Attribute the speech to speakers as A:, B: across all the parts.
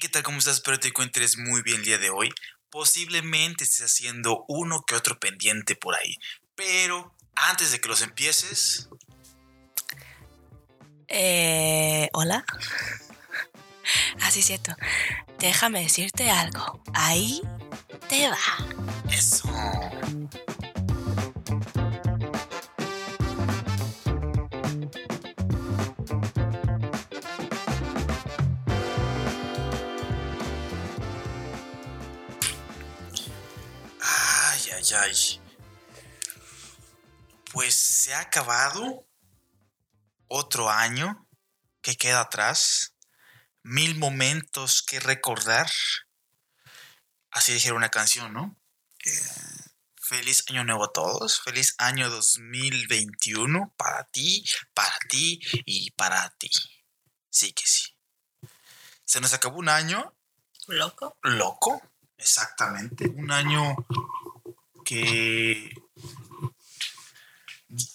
A: ¿qué tal? ¿Cómo estás? Espero te encuentres muy bien el día de hoy. Posiblemente estés haciendo uno que otro pendiente por ahí. Pero antes de que los empieces,
B: Eh, Hola. Así cierto. Déjame decirte algo. Ahí te va.
A: eso. Ay. Pues se ha acabado otro año que queda atrás. Mil momentos que recordar. Así dijeron una canción, ¿no? Eh, feliz año nuevo a todos. Feliz año 2021 para ti, para ti y para ti. Sí que sí. Se nos acabó un año
B: ¿Loco?
A: loco, exactamente. Un año que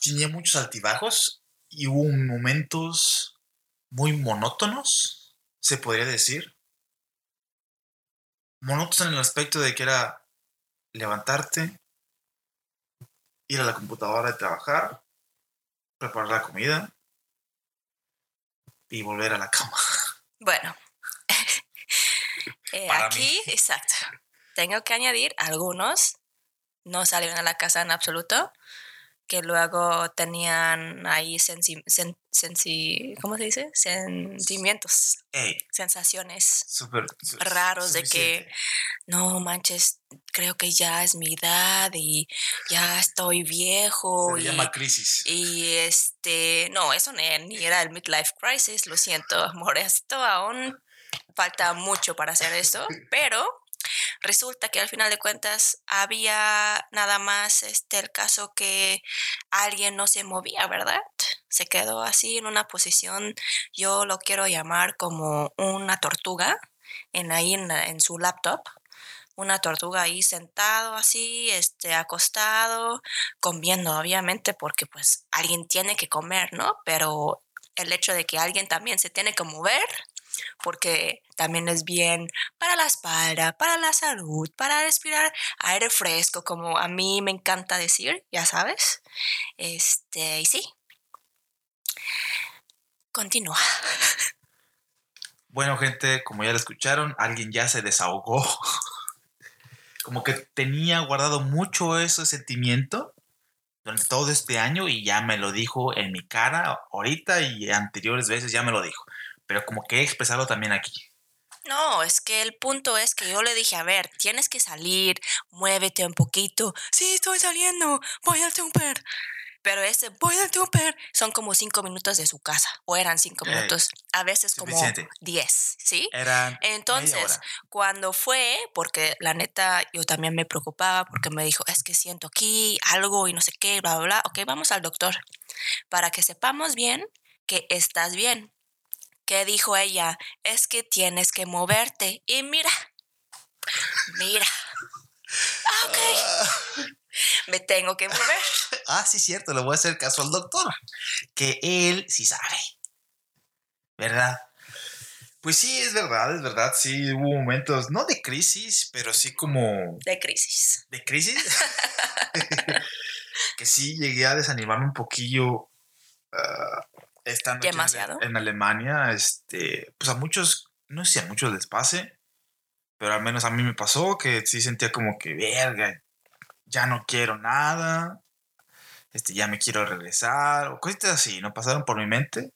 A: tenía muchos altibajos y hubo momentos muy monótonos, se podría decir. Monótonos en el aspecto de que era levantarte, ir a la computadora de trabajar, preparar la comida y volver a la cama.
B: Bueno. Eh, aquí, exacto. Tengo que añadir algunos. No salieron a la casa en absoluto. Que luego tenían ahí sensi, sen- sensi- ¿cómo se dice? Sentimientos,
A: Ey,
B: sensaciones
A: súper su-
B: raros de que no manches, creo que ya es mi edad y ya estoy viejo
A: Se
B: y,
A: llama crisis.
B: y este, no, eso ni, ni era el midlife crisis, lo siento, amor, esto aún falta mucho para hacer eso, pero resulta que al final de cuentas había nada más este el caso que alguien no se movía, ¿verdad? Se quedó así en una posición, yo lo quiero llamar como una tortuga, en ahí en, en su laptop, una tortuga ahí sentado así, este, acostado, comiendo, obviamente, porque pues alguien tiene que comer, ¿no? Pero el hecho de que alguien también se tiene que mover, porque también es bien para la espalda, para la salud, para respirar aire fresco, como a mí me encanta decir, ya sabes. Este, y sí. Continúa.
A: Bueno, gente, como ya lo escucharon, alguien ya se desahogó. Como que tenía guardado mucho ese sentimiento durante todo este año y ya me lo dijo en mi cara ahorita y anteriores veces ya me lo dijo. Pero como que he expresado también aquí.
B: No, es que el punto es que yo le dije, a ver, tienes que salir, muévete un poquito. Sí, estoy saliendo, voy al súper. Pero ese voy al súper son como cinco minutos de su casa, o eran cinco minutos, a veces como
A: suficiente.
B: diez, ¿sí?
A: Eran
B: Entonces, cuando fue, porque la neta yo también me preocupaba porque me dijo, es que siento aquí algo y no sé qué, bla, bla, bla. Ok, vamos al doctor para que sepamos bien que estás bien. ¿Qué dijo ella? Es que tienes que moverte. Y mira, mira. Ah, ok. Me tengo que mover.
A: Ah, sí, cierto, le voy a hacer caso al doctor. Que él sí sabe. ¿Verdad? Pues sí, es verdad, es verdad. Sí, hubo momentos, no de crisis, pero sí como
B: De crisis.
A: de crisis. que sí llegué a desanimarme un poquillo ah, estando aquí en
B: Demasiado.
A: en, Alemania. Este, pues a muchos, no sé si a muchos les pase, pero al menos a mí me pasó que sí sentía como que, verga, ya no quiero nada, este, ya me quiero regresar, o cositas así, ¿no? Pasaron por mi mente.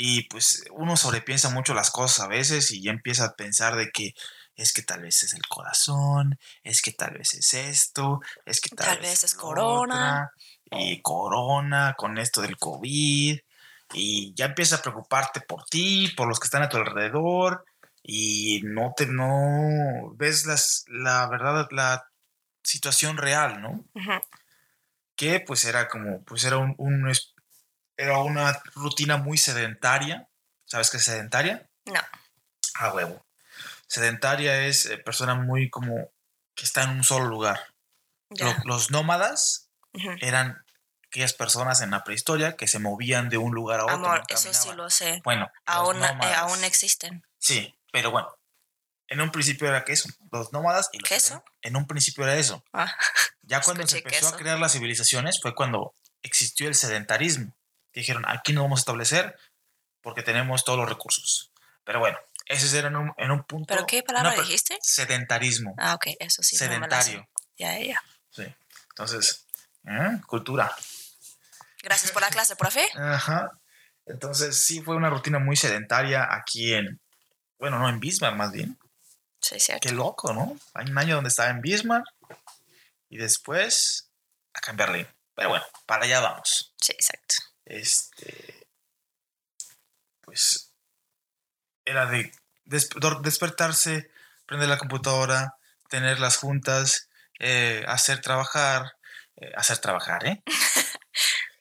A: Y pues uno sobrepiensa mucho las cosas a veces y ya empieza a pensar de que es que tal vez es el corazón, es que tal vez es esto, es que tal,
B: Tal vez es
A: lo
B: corona.
A: otra, y corona con esto del COVID. Y ya empieza a preocuparte por ti, por los que están a tu alrededor. Y no te no ves las, la verdad, la situación real, ¿no?
B: Ujú.
A: que pues era como, pues era un, un era una rutina muy sedentaria. ¿Sabes qué es sedentaria?
B: No.
A: A huevo. Sedentaria es eh, persona muy como que está en un solo lugar. Lo-
B: Ya.
A: los nómadas eran aquellas personas en la prehistoria que se movían de un lugar a otro.
B: Amor,
A: no
B: eso sí lo sé.
A: Bueno,
B: Aún, eh, aún existen.
A: Sí, pero bueno, En un principio era queso, los nómadas y los
B: ¿Queso?
A: En un principio era eso.
B: Ah,
A: Ya cuando se empezó a
B: queso.
A: crear las civilizaciones fue cuando existió el sedentarismo. Dijeron, aquí no vamos a establecer porque tenemos todos los recursos. Pero bueno, ese era en un, en un punto.
B: ¿Pero qué palabra
A: no,
B: dijiste?
A: Sedentarismo.
B: Ah, ok, eso sí.
A: sedentario.
B: Ya, ya, ya.
A: Sí. Entonces, ¿eh? cultura.
B: Gracias por la clase, profe.
A: Ajá. Entonces, sí, fue una rutina muy sedentaria aquí en. Bueno, no en Bismarck, más bien.
B: Sí, cierto.
A: Qué loco, ¿no? Hay un año donde estaba en Bismarck y después acá en Berlín. Pero bueno, para allá vamos.
B: Sí, exacto.
A: Este. Pues. Era de des- despertarse, prender la computadora, tener las juntas, eh, hacer trabajar. eh, hacer trabajar, ¿eh?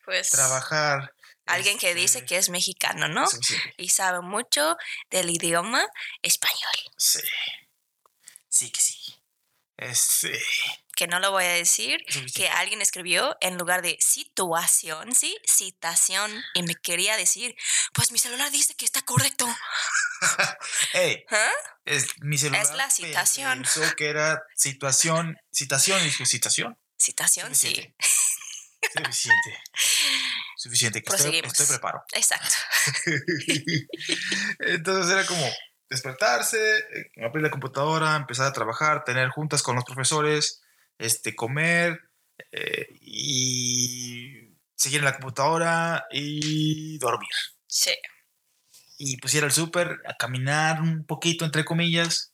B: Pues
A: Trabajar.
B: alguien que
A: este,
B: dice que es mexicano, ¿no?
A: suficiente.
B: Y sabe mucho del idioma español.
A: Sí. Sí que sí. Este.
B: Que no lo voy a decir. Que alguien escribió en lugar de situación, ¿sí? Citación. Y me quería decir, pues mi celular dice que está correcto.
A: Ey,
B: ¿Ah?
A: es, mi celular
B: Es la citación.
A: Pensó que era situación. Citación, y dije, citación.
B: Citación, sí.
A: Suficiente. Suficiente. Que estoy preparado.
B: Exacto.
A: Entonces era como despertarse, eh, abrir la computadora, empezar a trabajar, tener juntas con los profesores, este, comer eh, y seguir en la computadora y dormir.
B: Sí.
A: Y pues ir al súper a caminar un poquito, entre comillas,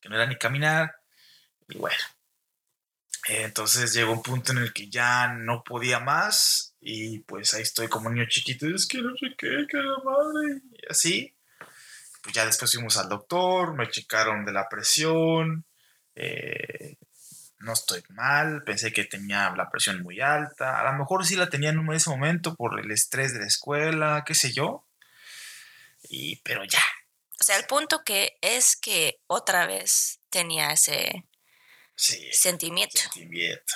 A: que no era ni caminar. Y bueno. Entonces llegó un punto en el que ya no podía más y pues ahí estoy como niño chiquito, es que no sé qué, que la madre, y así. Pues ya después fuimos al doctor, me checaron de la presión, eh, no estoy mal, pensé que tenía la presión muy alta, a lo mejor sí la tenía en ese momento por el estrés de la escuela, qué sé yo, y, pero ya,
B: O sea, el punto que es que otra vez tenía ese
A: sí,
B: sentimiento.
A: sentimiento.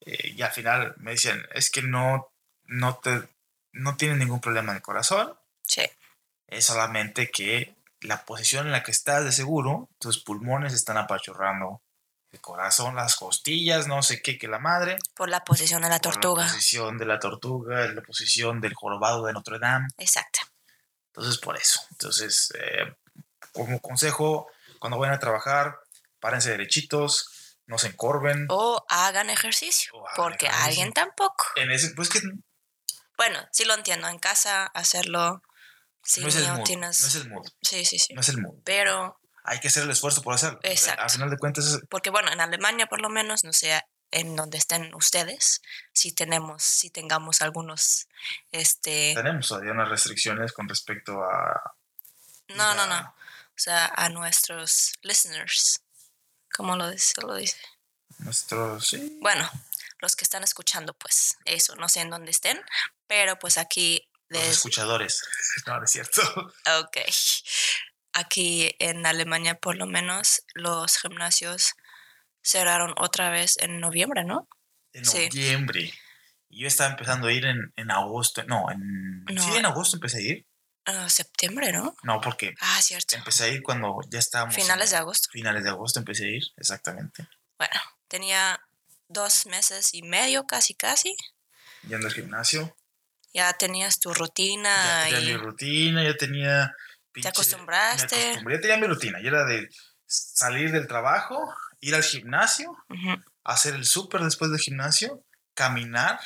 A: Eh, y al final me dicen, es que no, no, te, no tienes ningún problema de corazón,
B: Sí.
A: es solamente que la posición en la que estás de seguro, tus pulmones están apachurrando el corazón, las costillas, no sé qué, que la madre.
B: Por la posición de la
A: por
B: tortuga.
A: La posición de la tortuga, la posición del jorobado de Notre Dame.
B: Exacto.
A: Entonces, por eso. Entonces, eh, como consejo, cuando vayan a trabajar, párense derechitos, no se encorven.
B: O hagan ejercicio.
A: O hagan
B: porque
A: ejercicio.
B: alguien tampoco.
A: En ese, pues que
B: Bueno, sí lo entiendo. En casa hacerlo. Si
A: no es el
B: no
A: mood.
B: tienes.
A: No es el mood.
B: Sí, sí, sí.
A: No es el mood.
B: Pero,
A: Hay que hacer el esfuerzo por hacerlo.
B: Exacto.
A: Al final de cuentas, es-
B: porque bueno, en Alemania por lo menos, no sé, en donde estén ustedes, si tenemos, si tengamos algunos, este,
A: tenemos todavía unas restricciones con respecto a.
B: no, no, no, o sea, a nuestros listeners, ¿cómo lo dice? Lo dice?
A: Nuestros. Sí.
B: Bueno, los que están escuchando, pues, eso, no sé en dónde estén, pero pues aquí,
A: Los escuchadores. No, es cierto.
B: ok, aquí en Alemania por lo menos los gimnasios cerraron otra vez en noviembre, ¿no?
A: En
B: Sí.
A: noviembre. Y yo estaba empezando a ir en, en agosto. No, en.
B: No.
A: Sí, en agosto empecé a ir.
B: Ah, septiembre, ¿no?
A: No, porque
B: Ah, cierto.
A: empecé a ir cuando ya estábamos. en-
B: Finales de agosto.
A: Finales de agosto empecé a ir, exactamente.
B: Bueno, tenía dos meses y medio, casi, casi.
A: Yendo al gimnasio.
B: Ya tenías tu
A: ya
B: rutina
A: tenía mi rutina, ya tenía. pinche-
B: acostumbraste.
A: Me acostumbré, ya tenía mi rutina. Ya era de salir del trabajo, ir al gimnasio, hacer el súper después del gimnasio, caminar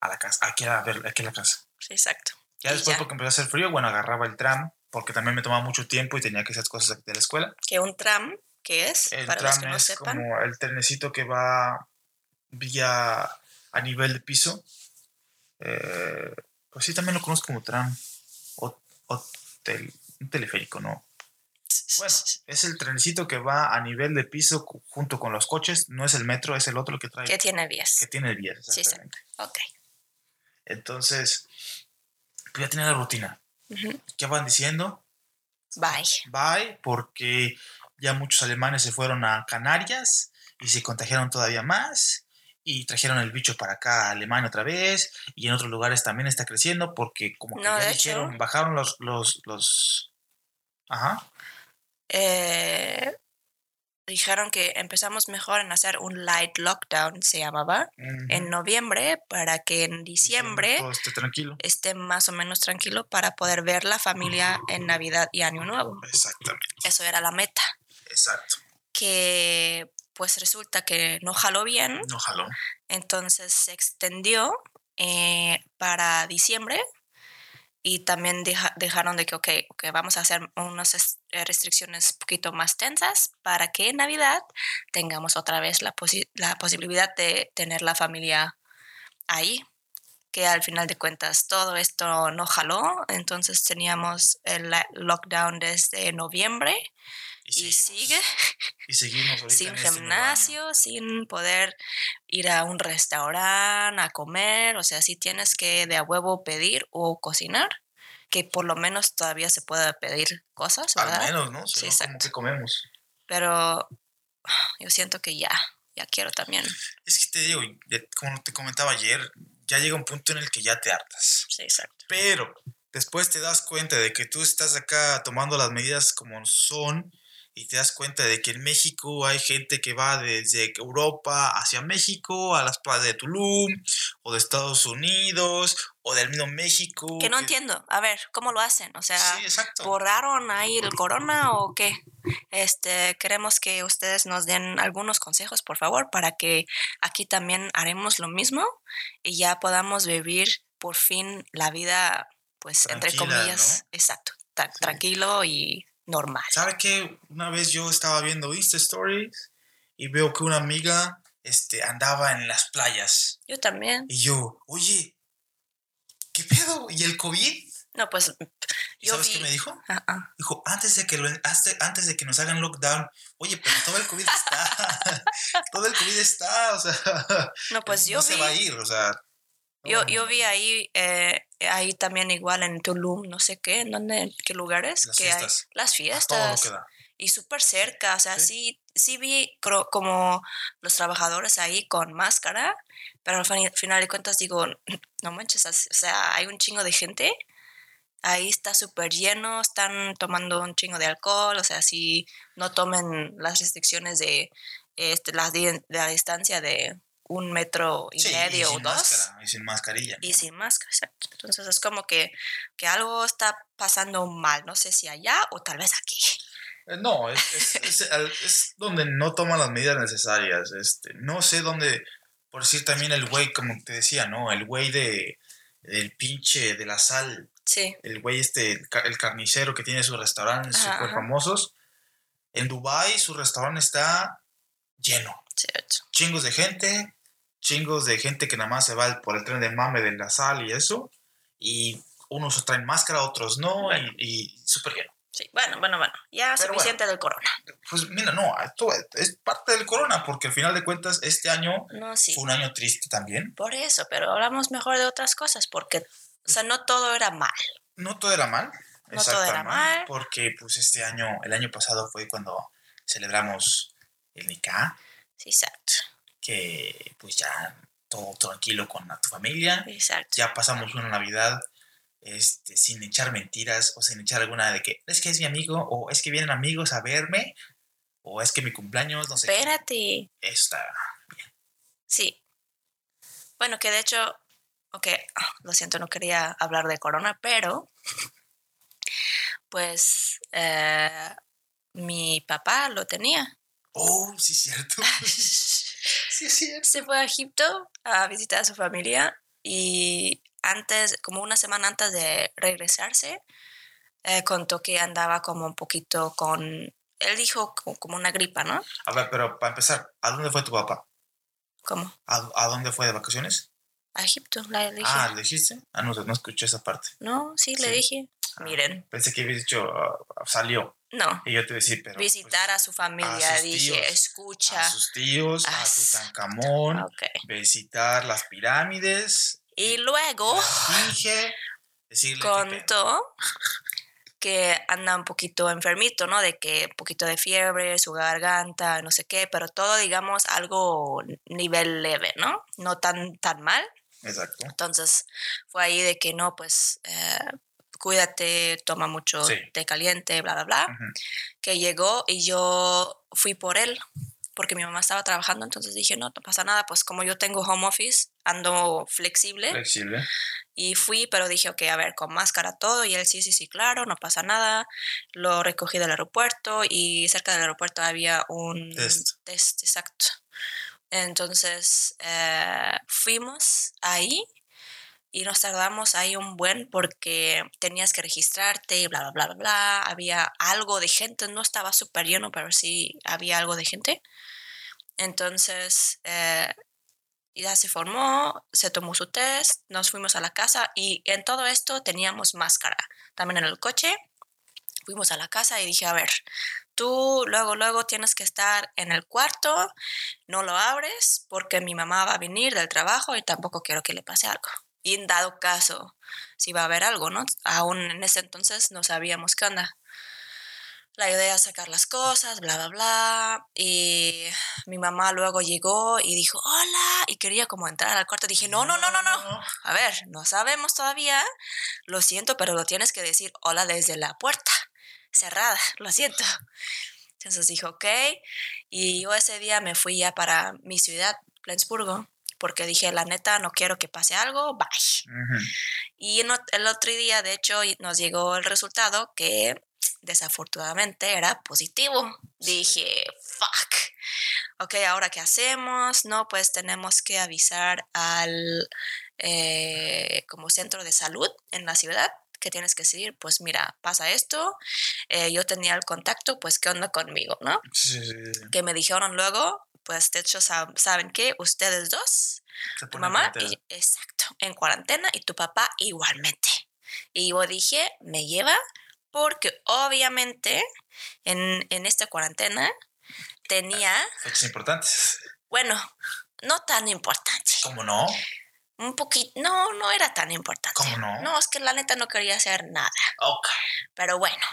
A: a la casa, aquí a, ver, aquí a la casa.
B: sí, exacto.
A: Ya después,
B: ya.
A: porque empezó a hacer frío, bueno, agarraba el tram, porque también me tomaba mucho tiempo y tenía que hacer cosas de la escuela.
B: Que un tram, ¿qué es?
A: El
B: Para los
A: tram
B: que no
A: es
B: sepan.
A: como el trenecito que va vía a nivel de piso. Eh, pues sí, también lo conozco como tram. O, o tel- un teleférico, ¿no? Bueno, es el trenecito que va a nivel de piso junto con los coches. No es el metro, es el otro que trae.
B: Que tiene vías.
A: que tiene vías,
B: Sí, sí.
A: exactamente.
B: Ok.
A: Entonces, pues ya tenía la rutina.
B: Ujú.
A: ¿Qué van diciendo?
B: Bye.
A: Bye, porque ya muchos alemanes se fueron a Canarias y se contagiaron todavía más y trajeron el bicho para acá a Alemania otra vez y en otros lugares también está creciendo porque como que
B: No,
A: ya dijeron, bajaron los, los, los... Ajá,
B: eh, dijeron que empezamos mejor en hacer un light lockdown, se llamaba, en noviembre, para que en diciembre
A: Todo esté tranquilo.
B: esté más o menos tranquilo para poder ver la familia en Navidad y Año Nuevo.
A: Exactamente.
B: Eso era la meta.
A: Exacto.
B: Que pues resulta que no jaló bien,
A: No jaló.
B: entonces se extendió eh, para diciembre y también deja- dejaron de que, ok, ok, vamos a hacer unas eh, restricciones un poquito más tensas para que en Navidad tengamos otra vez la, posi- la posibilidad de tener la familia ahí, que al final de cuentas todo esto no jaló, entonces teníamos el lockdown desde noviembre y sigue
A: Y seguimos ahorita
B: sin
A: este
B: gimnasio, sin poder ir a un restaurante a comer, o sea, sí tienes que de a huevo pedir o cocinar, que por lo menos todavía se puede pedir cosas,
A: Al
B: ¿verdad?
A: menos, ¿no?
B: Sí,
A: Si no, ¿cómo
B: exacto.
A: que comemos?
B: Pero yo siento que ya, ya quiero también.
A: Es que te digo, como te comentaba ayer, ya llega un punto en el que ya te hartas.
B: Sí, exacto.
A: Pero después te das cuenta de que tú estás acá tomando las medidas como son y te das cuenta de que en México hay gente que va desde Europa hacia México, a las playas de Tulum, o de Estados Unidos, o del mismo México.
B: Que no entiendo. A ver, ¿cómo lo hacen? O sea,
A: Sí.
B: ¿borraron ahí el corona o qué? Este, queremos que ustedes nos den algunos consejos, por favor, para que aquí también haremos lo mismo y ya podamos vivir por fin la vida, pues, entre
A: Tranquila,
B: comillas, exacto, ta- tranquilo y normal.
A: ¿Sabe qué? Una vez yo estaba viendo Insta Stories y veo que una amiga este, andaba en las playas.
B: Yo también.
A: Y yo, oye, ¿qué pedo? ¿Y el COVID?
B: No, pues,
A: ¿Y
B: yo
A: sabes
B: vi...
A: qué me dijo?
B: Ah, ah.
A: Dijo, antes de que lo, antes, de que nos hagan lockdown, oye, pero todo el COVID está. todo el COVID está, o sea.
B: No, pues yo
A: no se
B: vi...
A: va a ir, o sea.
B: Yo, yo vi ahí, eh, ahí también igual en Tulum, no sé qué, en dónde, qué lugares,
A: Las
B: que hay
A: fiestas.
B: las
A: todo lo
B: fiestas
A: da.
B: y súper cerca, o sea,
A: Sí.
B: sí, sí vi como los trabajadores ahí con máscara, pero al fin- final de cuentas digo, no manches, o sea, hay un chingo de gente, ahí está súper lleno, están tomando un chingo de alcohol, o sea, si no tomen las restricciones de este, la, la distancia de un metro y
A: Sí,
B: medio o
A: sin
B: dos
A: máscara y sin mascarilla.
B: y
A: ¿no?
B: sin máscara, exacto. Entonces es como que, que algo está pasando mal, no sé si allá o tal vez aquí.
A: Eh, No, es, es, es, es donde no toman las medidas necesarias. Este, no sé dónde, por decir también el güey, como te decía, ¿no? El güey de, del pinche, de la sal,
B: Sí,
A: el güey este, el, ca- el carnicero que tiene sus restaurantes
B: Ajá,
A: súper
B: ajá.
A: famosos. En Dubai su restaurante está lleno.
B: cierto.
A: Chingos de gente, chingos de gente que nada más se va por el tren de mame de la sal y eso. Y unos traen máscara, otros no,
B: Bueno.
A: y, y súper lleno.
B: Sí, bueno, bueno, bueno, ya
A: Pero
B: suficiente del corona.
A: Pues mira, no, esto es parte del corona, porque al final de cuentas este año
B: No, sí,
A: fue un año triste también.
B: por eso, pero hablamos mejor de otras cosas, porque, o sea, no todo era mal.
A: No todo era mal.
B: No todo era mal.
A: Porque pues este año, el año pasado fue cuando celebramos el Nika,
B: Sí, exacto,
A: que pues ya todo tranquilo con tu familia.
B: exacto.
A: Ya pasamos una Navidad este, sin echar mentiras o sin echar alguna de que es que es mi amigo o es que vienen amigos a verme o es que mi cumpleaños, no sé.
B: Espérate,
A: Está
B: sí. Bueno, que de hecho, ok, lo siento, no quería hablar de corona, pero, pues, eh, mi papá lo tenía.
A: Oh, sí, cierto. sí,
B: se fue a Egipto a visitar a su familia y antes, como una semana antes de regresarse, eh, contó que andaba como un poquito con, él dijo co- como una gripa, ¿no?
A: A ver, pero para empezar, ¿a dónde fue tu papá?
B: Como
A: ¿A, a dónde fue de vacaciones?
B: a Egipto, le dije.
A: Ah, ¿le dijiste? Ah, no, no escuché esa parte.
B: no, sí, le
A: Sí.
B: dije.
A: Ah,
B: Miren,
A: Pensé que habías dicho, ah, salió.
B: No.
A: Y yo te decía, pero. pues,
B: Visitar a su familia, dije,
A: tíos,
B: escucha.
A: a sus tíos, a
B: s-
A: Tutankamón,
B: Ok.
A: visitar las pirámides,
B: Y luego
A: que-
B: contó que anda un poquito enfermito, ¿no? De que un poquito de fiebre, su garganta, no sé qué, pero todo, digamos, algo nivel leve, ¿no? No tan, tan mal.
A: Exacto.
B: Entonces fue ahí de que no, pues eh, cuídate, toma mucho
A: Sí.
B: té caliente, bla, bla, bla.
A: Ujú.
B: Que llegó y yo fui por él porque mi mamá estaba trabajando, entonces dije, no, no pasa nada, pues como yo tengo home office, ando flexible
A: Flexible.
B: y fui, pero dije, ok, a ver, con máscara todo, y él sí, sí, sí, claro, no pasa nada. Lo recogí del aeropuerto y cerca del aeropuerto había un
A: Test.
B: test, exacto. Entonces eh, fuimos ahí y nos tardamos ahí un buen porque tenías que registrarte y bla, bla, bla, bla, bla. Había algo de gente, no estaba súper lleno, pero sí había algo de gente. Entonces, eh, ya se formó, se tomó su test, nos fuimos a la casa y en todo esto teníamos máscara. También en el coche, fuimos a la casa y dije, a ver, tú luego, luego tienes que estar en el cuarto, no lo abres porque mi mamá va a venir del trabajo y tampoco quiero que le pase algo. Y en dado caso, si va a haber algo, ¿no? Aún en ese entonces no sabíamos qué onda. La idea es sacar las cosas, bla, bla, bla. Y mi mamá luego llegó y dijo, hola, y quería como entrar al cuarto. Dije, no, no, no, no, no. A ver, no sabemos todavía. Lo siento, pero lo tienes que decir hola desde la puerta. Cerrada, lo siento. Entonces dijo, ok. Y yo ese día me fui ya para mi ciudad, Flensburgo, porque dije, la neta, no quiero que pase algo, bye.
A: Ujú.
B: Y en el otro día, de hecho, nos llegó el resultado que desafortunadamente era positivo. Dije, fuck. Ok, ahora qué hacemos? No, pues tenemos que avisar al eh, como centro de salud en la ciudad que tienes que decir, pues mira, pasa esto, eh, yo tenía el contacto, pues qué onda conmigo, ¿no?
A: Sí, sí, sí.
B: Que me dijeron luego, pues de hecho sab- saben que ustedes dos
A: Se
B: tu mamá, y- exacto, en cuarentena y tu papá igualmente. Y yo dije, me lleva porque obviamente en, en esta cuarentena tenía,
A: Fechas importantes.
B: bueno, no tan importante,
A: ¿Cómo no?
B: un poquito, no, no era tan importante.
A: ¿Cómo no?
B: No, es que la neta no quería hacer nada,
A: Ok.
B: pero bueno,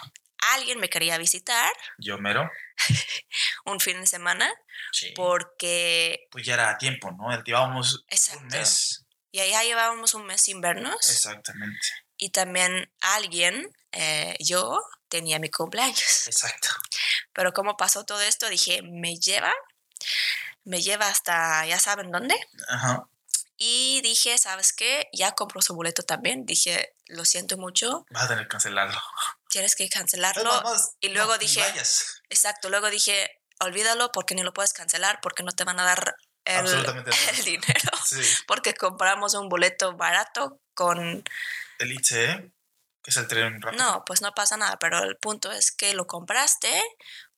B: alguien me quería visitar
A: Yo mero.
B: un fin de semana
A: Sí.
B: porque,
A: Pues ya era tiempo, ¿no? Llevábamos
B: exacto,
A: un mes.
B: y allá llevábamos un mes sin vernos.
A: Exactamente.
B: y también alguien, eh, yo, tenía mi cumpleaños.
A: Exacto.
B: Pero como pasó todo esto, dije, me lleva, me lleva hasta, ya saben dónde.
A: Ajá.
B: Y dije, ¿sabes qué? Ya compró su boleto también. Dije, lo siento mucho,
A: Vas a tener que cancelarlo.
B: Tienes que cancelarlo.
A: No, no, no,
B: y luego
A: no,
B: dije-
A: vayas.
B: Exacto, luego dije, olvídalo porque ni lo puedes cancelar porque no te van a dar el, dinero.
A: Sí.
B: Porque compramos un boleto barato con
A: El ICE, que es el tren rápido.
B: No, pues no pasa nada, pero el punto es que lo compraste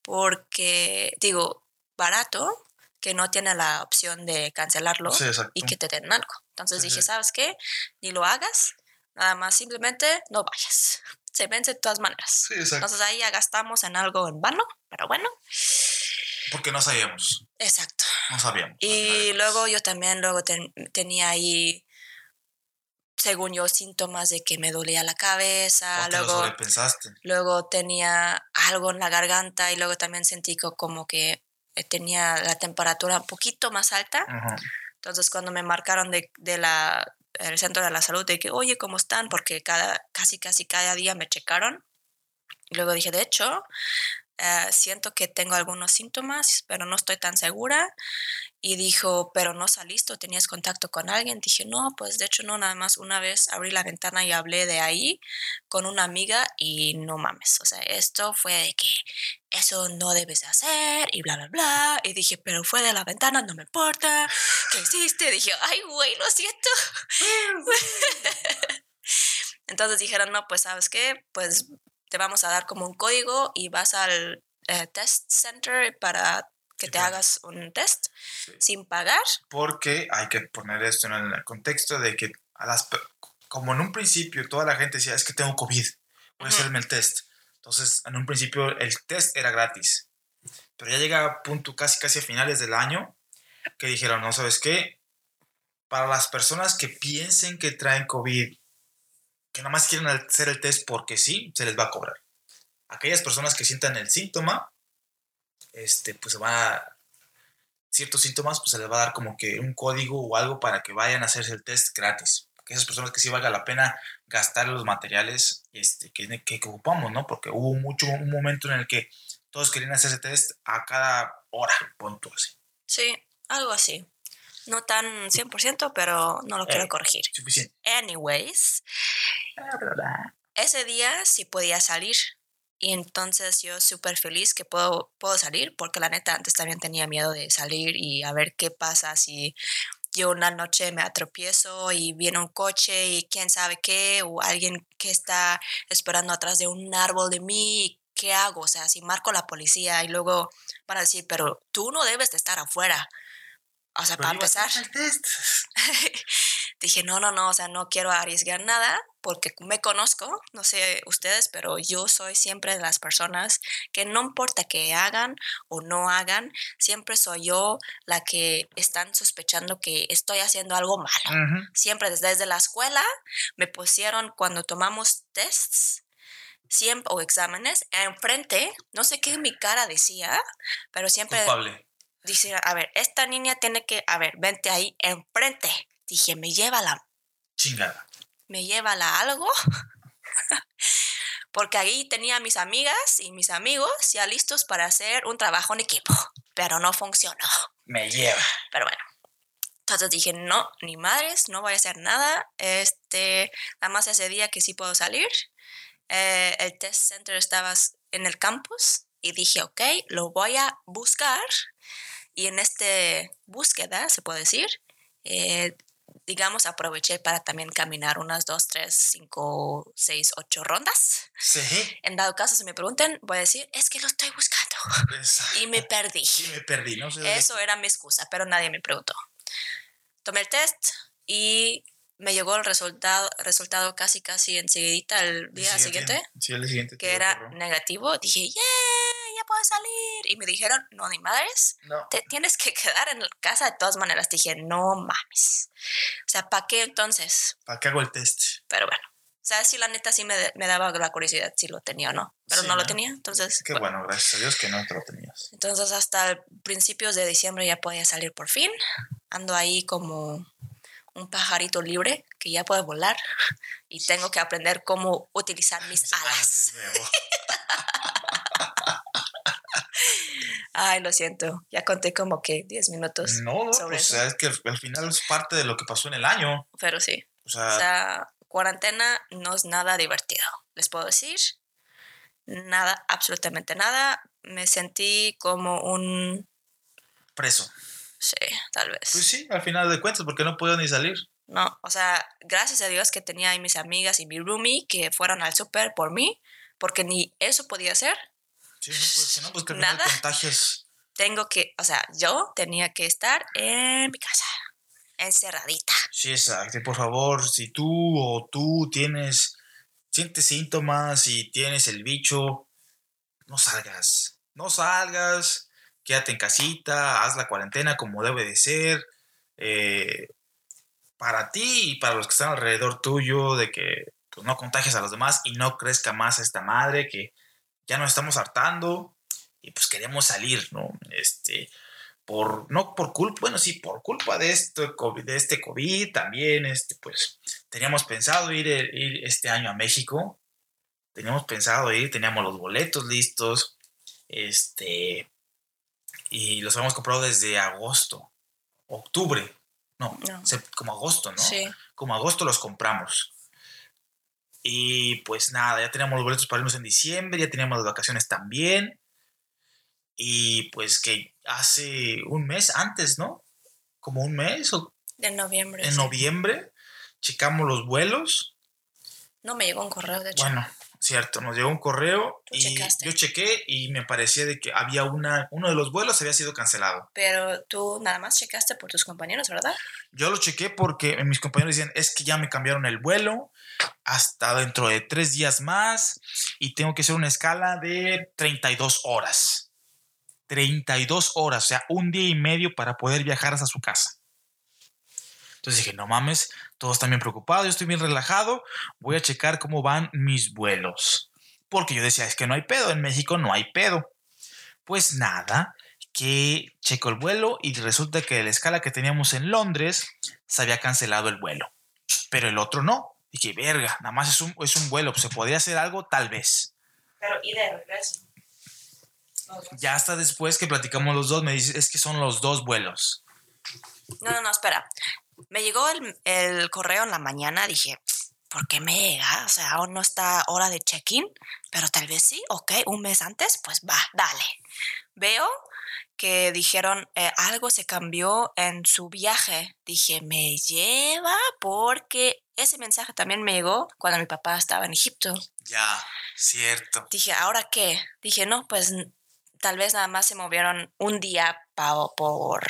B: porque, digo, barato, que no tiene la opción de cancelarlo
A: Sí,
B: y que te den algo. Entonces
A: Sí,
B: dije. ¿sabes qué? Ni lo hagas, nada más simplemente no vayas. Se vence de todas maneras.
A: Sí, exacto.
B: Entonces ahí ya gastamos en algo en vano, pero bueno,
A: Porque no sabíamos.
B: exacto.
A: No sabíamos.
B: Y luego yo también luego ten- tenía ahí, según yo, síntomas de que me dolía la cabeza,
A: O te lo
B: luego... luego tenía algo en la garganta y luego también sentí co- como que eh, tenía la temperatura un poquito más alta.
A: Ajá.
B: Entonces cuando me marcaron de, de la, el centro de la salud de que, oye, ¿cómo están? Porque cada, casi, casi cada día me checaron. Y luego dije, de hecho, eh, siento que tengo algunos síntomas, pero no estoy tan segura. Y dijo, pero no saliste o tenías contacto con alguien. Dije, no, pues de hecho no, nada más una vez abrí la ventana y hablé de ahí con una amiga y no mames. O sea, esto fue de que eso no debes de hacer y bla, bla, bla. Y dije, pero fue de la ventana, no me importa. ¿Qué hiciste? Dije, ay, güey, lo siento. Entonces dijeron, no, pues sabes qué, pues te vamos a dar como un código y vas al eh, test center para que te
A: claro.
B: hagas un test
A: Sí.
B: sin pagar.
A: Porque hay que poner esto en el contexto de que a las como en un principio toda la gente decía, es que tengo COVID, voy a hacerme el test. Entonces, en un principio el test era gratis. Pero ya llega a punto casi casi a finales del año que dijeron, no, ¿sabes qué? Para las personas que piensen que traen COVID, que nada más quieren hacer el test porque sí, se les va a cobrar. Aquellas personas que sientan el síntoma, este, pues van a ciertos síntomas, pues se les va a dar como que un código o algo para que vayan a hacerse el test gratis. que esas personas que sí valga la pena gastar los materiales este, que, que, ocupamos, ¿no? Porque hubo mucho, un momento en el que todos querían hacerse test a cada hora, punto así.
B: Sí, algo así. No tan 100%, pero no lo quiero eh, corregir.
A: Suficiente.
B: Anyways, ese día sí podía salir. Y entonces yo súper feliz que puedo, puedo salir, porque la neta antes también tenía miedo de salir y a ver qué pasa si yo una noche me atropiezo y viene un coche y quién sabe qué, o alguien que está esperando atrás de un árbol de mí, ¿qué hago? O sea, si marco la policía y luego van a decir, pero tú no debes de estar afuera. O sea, para empezar. dije, no, no, no, o sea, no quiero arriesgar nada porque me conozco, no sé ustedes, pero yo soy siempre de las personas que no importa que hagan o no hagan, siempre soy yo la que están sospechando que estoy haciendo algo malo. Siempre desde, la escuela me pusieron cuando tomamos tests siempre, o exámenes enfrente, no sé qué mi cara decía, pero siempre...
A: Culpable.
B: Dice, a ver, esta niña tiene que, a ver, vente ahí enfrente Dije, me lleva la...
A: Chingada.
B: Me lleva la algo. Porque ahí tenía a mis amigas y mis amigos ya listos para hacer un trabajo en equipo. Pero no funcionó.
A: Me lleva.
B: Pero bueno. Entonces dije, no, ni madres, no voy a hacer nada. Este, nada más ese día que sí puedo salir. Eh, el test center estaba en el campus y dije, ok, lo voy a buscar. Y en esta búsqueda, se puede decir, eh, digamos, aproveché para también caminar unas dos, tres, cinco, seis, ocho rondas.
A: Sí.
B: En dado caso, si me pregunten, voy a decir, es que lo estoy buscando. Y me perdí.
A: Sí, me perdí, ¿no?
B: Eso era mi excusa, pero nadie me preguntó. Tomé el test y me llegó el resultado, resultado casi, casi enseguida el día siguiente.
A: Sí, el siguiente.
B: Que era negativo. Dije, yeah, ya puedo salir. Y me dijeron, no, ni madres.
A: No.
B: Te tienes que quedar en casa de todas maneras. Dije, no mames. O sea, ¿para qué entonces?
A: ¿Para qué hago el test?
B: Pero bueno. O sea, sí, la neta sí me, me daba la curiosidad si lo tenía o no. Pero no, lo tenía, entonces...
A: Qué bueno. gracias a Dios que no te lo tenías.
B: Entonces hasta principios de diciembre ya podía salir por fin. Ando ahí como un pajarito libre que ya puede volar y tengo que aprender cómo utilizar mis alas. Ay, lo siento, ya conté como que 10 minutos.
A: No, sobre pues, es que al final es parte de lo que pasó en el año.
B: Pero sí. O sea, cuarentena no es nada divertido, les puedo decir. Nada, absolutamente nada. Me sentí como un...
A: Preso.
B: Sí, tal vez.
A: Pues sí, al final de cuentas, porque no puedo ni salir.
B: No, o sea, gracias a Dios que tenía ahí mis amigas y mi roomie que fueron al súper por mí, porque ni eso podía hacer.
A: Sí, pues, no, pues que Nada. contagios.
B: Tengo que, o sea, yo tenía que estar en mi casa, encerradita.
A: Sí, exacto. Por favor, si tú o tú tienes, sientes síntomas y tienes el bicho, no salgas. No salgas quédate en casita, haz la cuarentena como debe de ser, eh, para ti y para los que están alrededor tuyo, de que pues, no contagies a los demás y no crezca más esta madre, que ya nos estamos hartando y pues queremos salir, ¿no? Este, por, no por culpa, bueno, sí, por culpa de, esto, de este COVID también, este, pues teníamos pensado ir, ir este año a México, teníamos pensado ir, teníamos los boletos listos, este, y los habíamos comprado desde agosto, octubre, no, como agosto, ¿no?
B: Sí.
A: Como agosto los compramos. Y pues nada, ya teníamos los boletos para irnos en diciembre, ya teníamos las vacaciones también. Y pues que hace un mes antes, ¿no? Como un mes o...
B: De noviembre.
A: En noviembre, checamos los vuelos.
B: No me llegó un correo, de hecho.
A: Bueno, Cierto, nos llegó un correo y yo chequé y me parecía de que había una, uno de los vuelos había sido cancelado.
B: Pero tú nada más checaste por tus compañeros, ¿verdad?
A: Yo lo chequé porque mis compañeros decían, es que ya me cambiaron el vuelo hasta dentro de tres días más y tengo que hacer una escala de 32 horas. 32 horas, o sea, un día y medio para poder viajar hasta su casa. Entonces dije, no mames, todos están bien preocupados, yo estoy bien relajado, voy a checar cómo van mis vuelos. Porque yo decía, es que no hay pedo, en México no hay pedo. Pues nada, que checo el vuelo y resulta que la escala que teníamos en Londres se había cancelado el vuelo. pero el otro no. Dije, verga, nada más es un, es un vuelo, ¿se podría hacer algo? Tal vez.
B: Pero y de regreso.
A: Ya hasta después que platicamos los dos, me dice, es que son los dos vuelos.
B: No, no, no, espera. Me llegó el, el correo en la mañana, dije, ¿por qué me llega? O sea, aún no está hora de check-in, pero tal vez sí, ok, un mes antes, pues va, dale. Veo que dijeron eh, algo se cambió en su viaje. Dije, me lleva porque ese mensaje también me llegó cuando mi papá estaba en Egipto.
A: Ya, cierto.
B: Dije, ¿ahora qué? Dije, no, pues tal vez nada más se movieron un día pa- por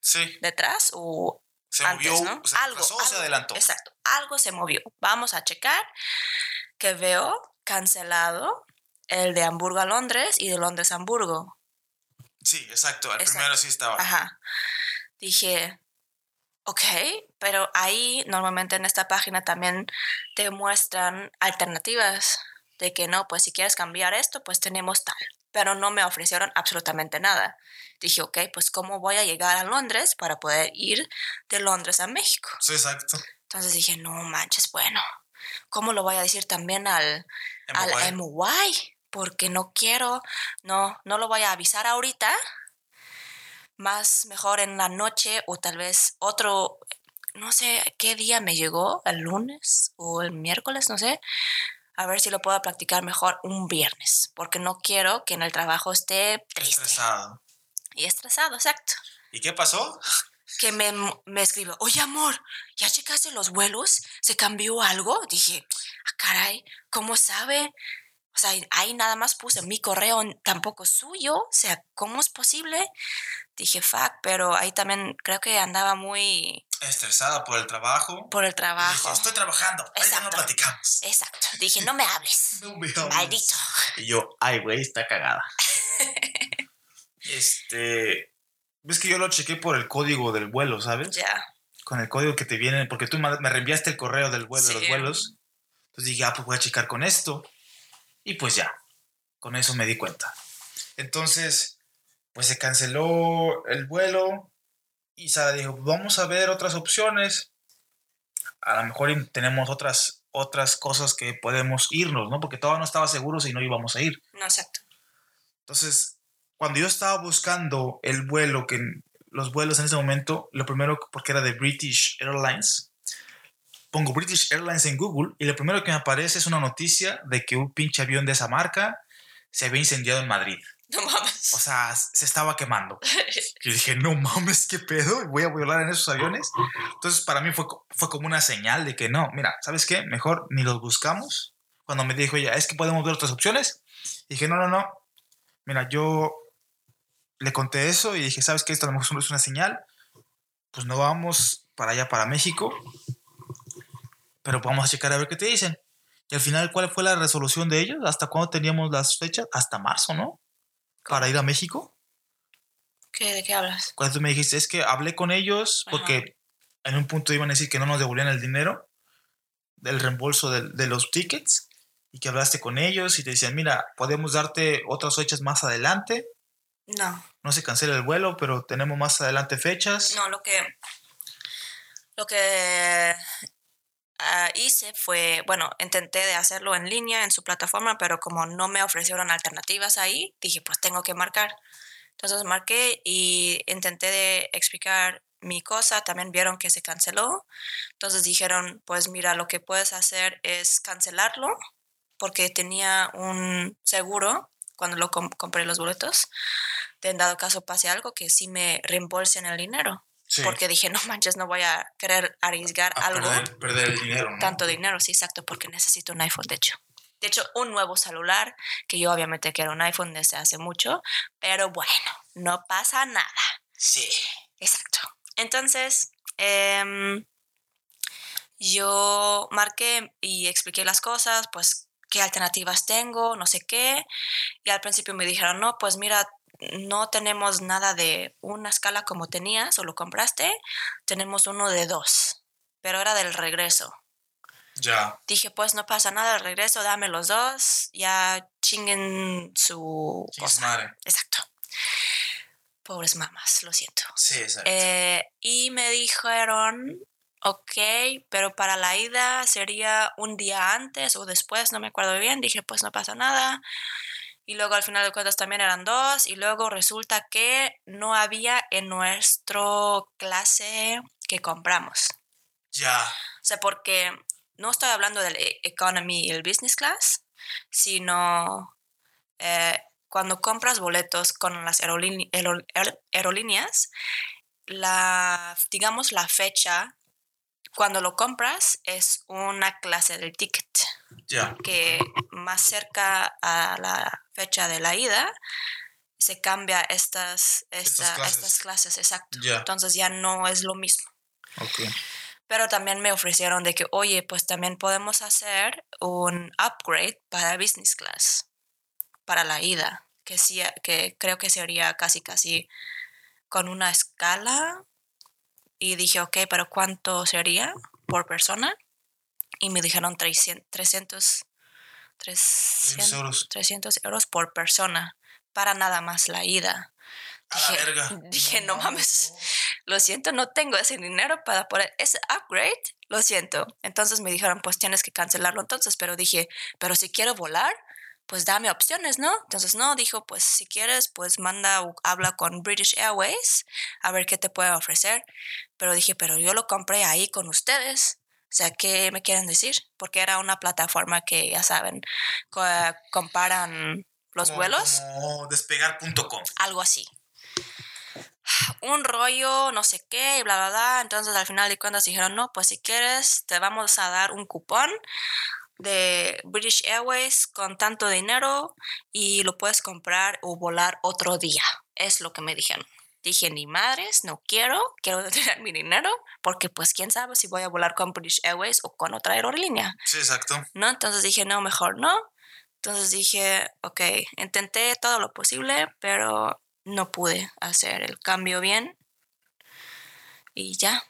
A: Sí,
B: detrás o
A: se
B: antes,
A: movió,
B: ¿no?
A: se retrasó o se
B: algo,
A: adelantó.
B: Exacto, algo se movió. Vamos a checar que veo cancelado el de Hamburgo a Londres y de Londres a Hamburgo.
A: Sí, exacto, el
B: Exacto.
A: primero sí estaba.
B: Ajá. Dije, ok, pero ahí normalmente en esta página también te muestran alternativas de que no, pues si quieres cambiar esto, pues tenemos tal. Pero no me ofrecieron absolutamente nada. Dije, ok, pues ¿cómo voy a llegar a Londres para poder ir de Londres a México?
A: Sí, exacto.
B: Entonces dije, no manches, bueno, ¿cómo lo voy a decir también al, al
A: MY.
B: Porque no quiero, no, no lo voy a avisar ahorita. Más mejor en la noche o tal vez otro, no sé qué día me llegó, el lunes o el miércoles, no sé. A ver si lo puedo practicar mejor un viernes, porque no quiero que en el trabajo esté triste
A: Estresado.
B: y estresado, exacto
A: ¿Y qué pasó?
B: que me, me escribió, oye amor, ¿ya checaste los vuelos? ¿Se cambió algo? Dije, ah, caray, ¿cómo sabe? O sea, ahí nada más puse mi correo, tampoco suyo, o sea, ¿cómo es posible? Dije, fuck, pero ahí también creo que andaba muy
A: Estresada por el trabajo.
B: por el trabajo.
A: dijo, estoy trabajando, ahorita no platicamos.
B: Exacto, dije, no me hables,
A: No me hables.
B: maldito.
A: Y yo, ay, güey, está cagada. este. Ves que yo lo chequé por el código del vuelo, ¿sabes?
B: Ya,
A: Con el código que te viene, porque tú me reenviaste el correo del vuelo, de los
B: Sí.
A: vuelos. Entonces dije, ah, pues voy a checar con esto. Y pues ya, con eso me di cuenta. Entonces, pues se canceló el vuelo y Sara dijo, vamos a ver otras opciones. A lo mejor tenemos otras, otras cosas que podemos irnos, ¿no? Porque todavía no estaba seguro si no íbamos a ir.
B: no, exacto.
A: Entonces, cuando yo estaba buscando el vuelo, que los vuelos en ese momento, lo primero, porque era de British Airlines, pongo British Airlines en Google y lo primero que me aparece es una noticia de que un pinche avión de esa marca se había incendiado en Madrid.
B: No mames.
A: O sea, se estaba quemando. Yo dije, no mames, ¿qué pedo? ¿Voy a volar en esos aviones? Entonces, para mí fue, fue como una señal de que no, mira, ¿sabes qué? Mejor ni los buscamos. Cuando me dijo ella, es que podemos ver otras opciones. Dije, no, no, no. Mira, yo le conté eso y dije, ¿sabes qué? Esto a lo mejor es una señal. Pues no vamos para allá, para México. Pero vamos a checar a ver qué te dicen. Y al final, ¿cuál fue la resolución de ellos? ¿Hasta cuándo teníamos las fechas? Hasta marzo, ¿no? Para ir a México.
B: ¿Qué, ¿De qué hablas?
A: Cuando tú me dijiste, es que hablé con ellos
B: Ajá.
A: porque en un punto iban a decir que no nos devolvían el dinero del reembolso del- de, los tickets y que hablaste con ellos y te decían, mira, podemos darte otras fechas más adelante.
B: No.
A: No se cancela el vuelo, pero tenemos más adelante fechas.
B: No, lo que. Lo que ah, hice fue. Bueno, intenté de hacerlo en línea en su plataforma, pero como no me ofrecieron alternativas ahí, dije, pues tengo que marcar. Entonces marqué y intenté de explicar mi cosa. También vieron que se canceló. Entonces dijeron, pues mira, lo que puedes hacer es cancelarlo, porque tenía un seguro cuando lo com- compré los boletos. En dado caso pase algo, que sí me reembolsen el dinero
A: Sí,
B: porque dije, no manches, no voy a querer arriesgar
A: a
B: algo,
A: perder, perder el dinero. ¿no?
B: tanto dinero, sí, exacto, porque necesito un iPhone, de hecho. De hecho, un nuevo celular, que yo obviamente quiero un iPhone desde hace mucho, pero bueno, no pasa nada.
A: Sí.
B: Exacto. Entonces, em, yo marqué y expliqué las cosas, pues qué alternativas tengo, no sé qué. Y al principio me dijeron, no, pues mira, no tenemos nada de una escala como tenías o lo compraste, tenemos uno de dos, pero era del regreso.
A: Ya.
B: Dije, pues no pasa nada, al regreso dame los dos, ya chinguen su cosa.
A: madre.
B: Exacto. Pobres mamás, lo siento.
A: Sí, exacto.
B: Eh, y me dijeron ok, pero para la ida sería un día antes o después, no me acuerdo bien. Dije, pues no pasa nada. Y luego al final de cuentas también eran dos. Y luego resulta que no había en nuestro clase que compramos.
A: Ya.
B: O sea, porque no estoy hablando del e- economy y el business class, sino eh, cuando compras boletos con las aerolíne- aero- aer- aerolíneas, la, digamos, la fecha cuando lo compras es una clase del ticket Que más cerca a la fecha de la ida se cambia estas, esta-
A: clases.
B: estas clases, exacto. Entonces ya no es lo mismo. Pero también me ofrecieron de que, oye, pues también podemos hacer un upgrade para business class, para la ida, que, sí, que creo que sería casi, casi con una escala. Y dije, ok, pero ¿cuánto sería por persona? Y me dijeron 300, 300, 300,
A: euros.
B: 300 euros por persona para nada más la ida.
A: A la
B: Dije-
A: verga.
B: dije, no mames. Lo siento, no tengo ese dinero para poder ese upgrade. Lo siento. Entonces me dijeron, pues tienes que cancelarlo entonces. Pero dije, pero si quiero volar, pues dame opciones, ¿no? Entonces no, dijo, pues si quieres, pues manda, o habla con British Airways a ver qué te pueden ofrecer. Pero dije, pero yo lo compré ahí con ustedes. O sea, ¿qué me quieren decir? Porque era una plataforma que, ya saben, co- comparan los
A: Como-
B: vuelos,
A: Como despegar.com.
B: algo así un rollo, no sé qué, y bla, bla, bla. Entonces al final de cuentas dijeron, no, pues si quieres, te vamos a dar un cupón de British Airways con tanto dinero y lo puedes comprar o volar otro día. Es lo que me dijeron. Dije, ni madres, no quiero, quiero tener mi dinero, porque pues quién sabe si voy a volar con British Airways o con otra aerolínea.
A: Sí, exacto.
B: ¿no? Entonces dije, no, mejor no. Entonces dije, ok, intenté todo lo posible, pero no pude hacer el cambio bien. Y ya,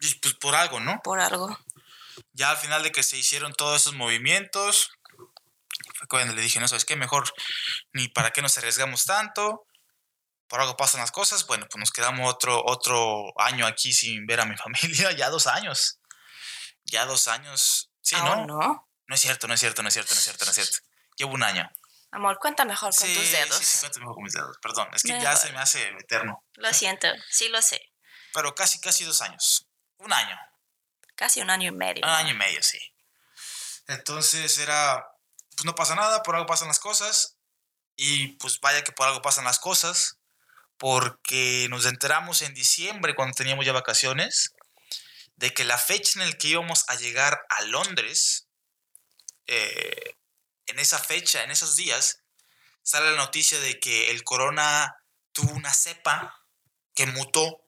A: Y pues por algo, ¿no?
B: por algo.
A: Ya al final de que se hicieron todos esos movimientos, fue cuando le dije, no sabes qué, mejor ni para qué nos arriesgamos tanto. Por algo pasan las cosas. Bueno, pues nos quedamos otro, otro año aquí sin ver a mi familia. Ya dos años. Ya dos años. Sí, ¿no?
B: no.
A: No es cierto, no es cierto, no es cierto, no es cierto, no es cierto. Llevo un año.
B: Amor, cuenta mejor con
A: sí,
B: tus dedos.
A: Sí, sí, cuento mejor con mis dedos. Perdón, es que ya
B: Mejor.
A: se me hace eterno.
B: Lo siento, sí lo sé.
A: Pero casi, casi dos años. Un año.
B: Casi un año y medio.
A: Un año y medio, sí. Entonces era, pues no pasa nada, por algo pasan las cosas. Y pues vaya que por algo pasan las cosas, porque nos enteramos en diciembre, cuando teníamos ya vacaciones, de que la fecha en la que íbamos a llegar a Londres, eh, en esa fecha, en esos días, sale la noticia de que el corona tuvo una cepa que mutó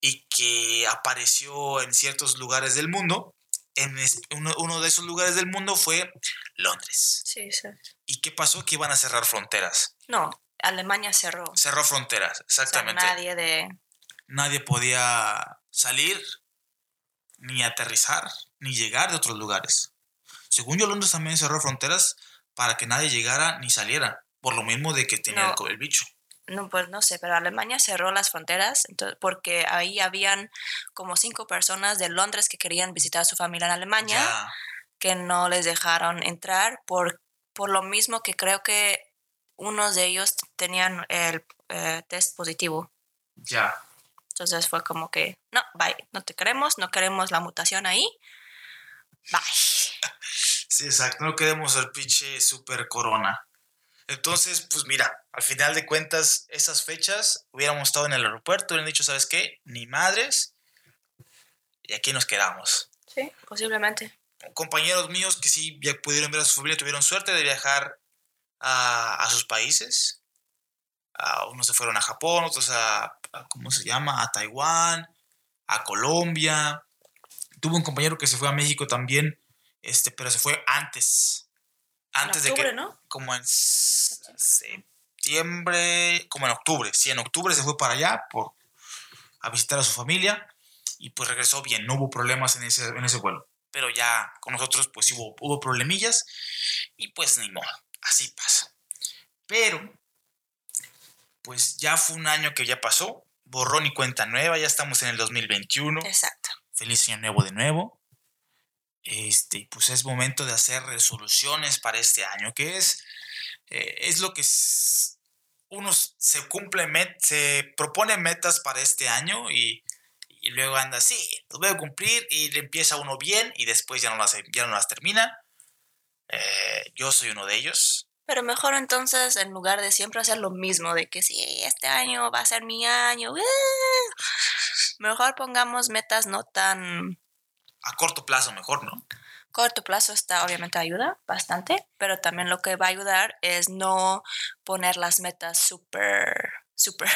A: y que apareció en ciertos lugares del mundo. En uno, uno de esos lugares del mundo fue Londres.
B: Sí, sí.
A: ¿Y qué pasó? Que iban a cerrar fronteras.
B: No, Alemania cerró.
A: Cerró fronteras,
B: sea,
A: exactamente.
B: nadie de...
A: Nadie podía salir, ni aterrizar, ni llegar de otros lugares. Según yo, Londres también cerró fronteras para que nadie llegara ni saliera. Por lo mismo de que tenía
B: No.
A: el bicho.
B: No, pues no sé, pero Alemania cerró las fronteras entonces, porque ahí habían como cinco personas de Londres que querían visitar a su familia en Alemania.
A: Ya.
B: que no les dejaron entrar por, por lo mismo que creo que unos de ellos tenían el eh, test positivo.
A: Ya.
B: Entonces fue como que, no, bye, no te queremos, no queremos la mutación ahí. Bye.
A: Sí, exacto. No queremos el pinche super corona. Entonces, pues mira, al final de cuentas, esas fechas hubiéramos estado en el aeropuerto, hubieran dicho, ¿sabes qué? Ni madres. Y aquí nos quedamos.
B: Sí, posiblemente.
A: Compañeros míos que sí ya pudieron ver a su familia, tuvieron suerte de viajar a, a sus países. A, unos se fueron a Japón, otros a, a- ¿cómo se llama? A Taiwán, a Colombia. Tuve un compañero que se fue a México también, este, pero se fue antes. Antes
B: en octubre,
A: de que
B: ¿no?
A: como en septiembre, como en octubre. Sí, en octubre se fue para allá por, a visitar a su familia y pues regresó bien, no hubo problemas en ese, en ese vuelo. Pero ya con nosotros pues hubo, hubo problemillas y pues ni modo, así pasa. Pero pues ya fue un año que ya pasó, borrón y cuenta nueva, ya estamos en el 2021.
B: Exacto.
A: feliz año nuevo de nuevo. Este, pues es momento de hacer resoluciones para este año, que es, eh, es lo que s- uno se cumple, met- se propone metas para este año y, y luego anda así, los voy a cumplir y le empieza uno bien y después ya no las, ya no las termina. Eh, yo soy uno de ellos.
B: Pero mejor entonces, en lugar de siempre hacer lo mismo, de que sí, este año va a ser mi año, mejor pongamos metas no tan
A: A corto plazo mejor, ¿no?
B: corto plazo. Está obviamente ayuda bastante, pero también lo que va a ayudar es no poner las metas súper, súper,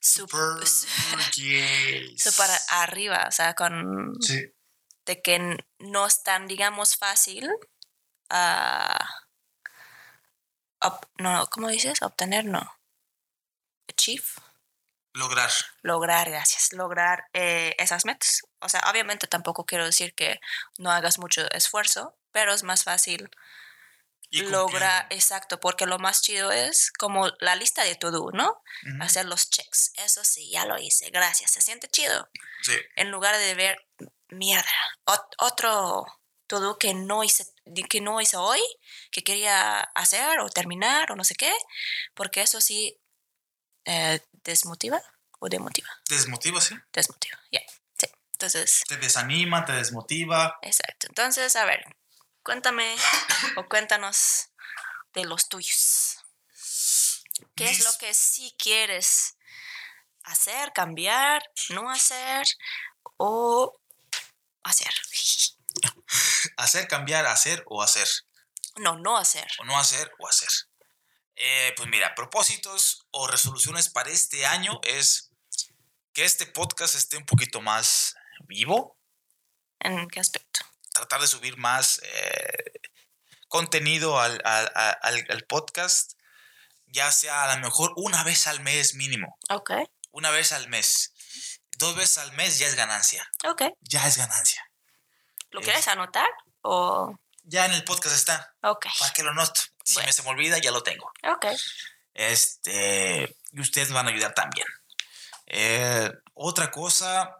B: súper, súper arriba, o sea, con
A: Sí.
B: de que no es tan, digamos, fácil. Ob- no, ¿cómo dices? Obtener, no. Achieve.
A: Lograr.
B: lograr, gracias, lograr eh, esas metas. O sea, obviamente tampoco quiero decir que no hagas mucho esfuerzo, pero es más fácil lograr, exacto, porque lo más chido es como la lista de to-do, ¿no? Hacer los checks. Eso sí, ya lo hice, gracias, se siente chido.
A: Sí.
B: En lugar de ver, mierda, ot- otro to-do que no hice que no hice hoy, que quería hacer o terminar o no sé qué, porque eso sí eh, desmotiva o demotiva
A: Desmotiva, sí.
B: desmotiva. Ya, sí. Entonces,
A: Te desanima, te desmotiva.
B: exacto. Entonces, a ver, cuéntame o cuéntanos de los tuyos. ¿Qué es lo que sí quieres hacer, cambiar, no hacer o hacer?
A: Hacer, cambiar, hacer o hacer.
B: No, no hacer.
A: O no hacer o hacer. Eh, pues mira, propósitos o resoluciones para este año es que este podcast esté un poquito más vivo,
B: ¿En qué aspecto?
A: tratar de subir más eh, contenido al, al- al- al- podcast, ya sea a lo mejor una vez al mes mínimo,
B: Ok,
A: una vez al mes. Dos veces al mes ya es ganancia,
B: ok.
A: ya es ganancia.
B: ¿Lo
A: Es-
B: quieres anotar o...?
A: Ya en el podcast está,
B: Ok,
A: para que lo noto. Si
B: Bueno.
A: me se me olvida, ya lo tengo.
B: ok.
A: Este, y ustedes me van a ayudar también. Eh, otra cosa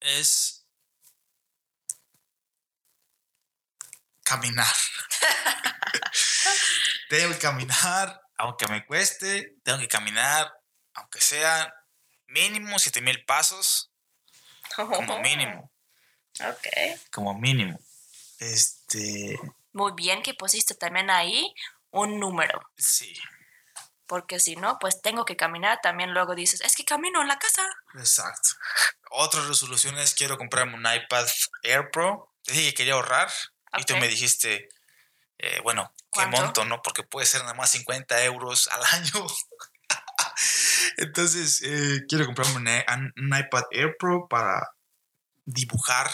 A: es caminar. tengo que caminar, aunque me cueste, tengo que caminar, aunque sea mínimo 7000 mil pasos, como mínimo,
B: Ok.
A: como mínimo. Este,
B: Muy bien que pusiste también ahí un número.
A: sí,
B: Porque si no, pues tengo que caminar. También luego dices, es que camino en la casa.
A: Exacto. Otra resolución es quiero comprarme un iPad Air Pro. Te dije que quería ahorrar y tú me dijiste, eh, bueno, ¿qué
B: ¿Cuánto?
A: monto, no? Porque puede ser nada más 50 euros al año. Entonces, eh, quiero comprarme un, un- un iPad Air Pro para dibujar,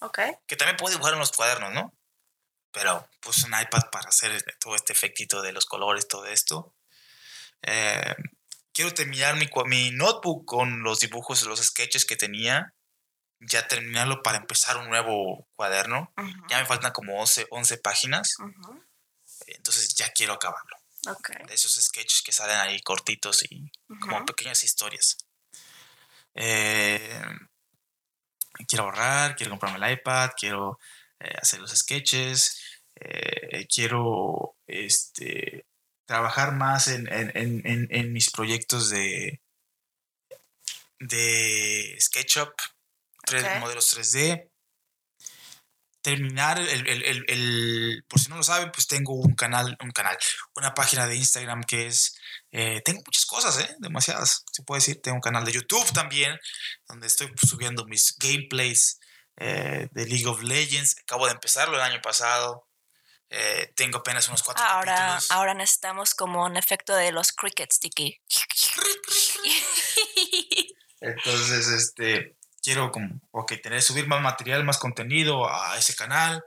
B: Ok.
A: que también puedo dibujar en los cuadernos, ¿no? Pero pues un iPad para hacer todo este efectito de los colores, todo esto. Eh, quiero terminar mi, mi notebook con los dibujos, los sketches que tenía. Ya terminarlo para empezar un nuevo cuaderno.
B: Ujú,
A: Ya me faltan como 11, 11 páginas.
B: ujú,
A: Entonces ya quiero acabarlo.
B: Ok.
A: De esos sketches que salen ahí cortitos y como
B: ujú.
A: pequeñas historias. Eh, quiero ahorrar, quiero comprarme el iPad, quiero eh, hacer los sketches, eh, quiero este, trabajar más en, en- en- en- mis proyectos de, de SketchUp, tres-
B: Ok.
A: modelos 3D. Terminar el, el- el- el- por si no lo saben, pues tengo un canal, un canal, una página de Instagram que es eh, tengo muchas cosas, ¿eh? Demasiadas, se puede decir. Tengo un canal de YouTube también, donde estoy subiendo mis gameplays eh, de League of Legends. Acabo de empezarlo el año pasado. Eh, tengo apenas unos cuatro
B: Ahora,
A: capítulos.
B: ahora necesitamos como un efecto de los crickets, Tiki.
A: Entonces, este, quiero como, ok, tener, subir más material, más contenido a ese canal.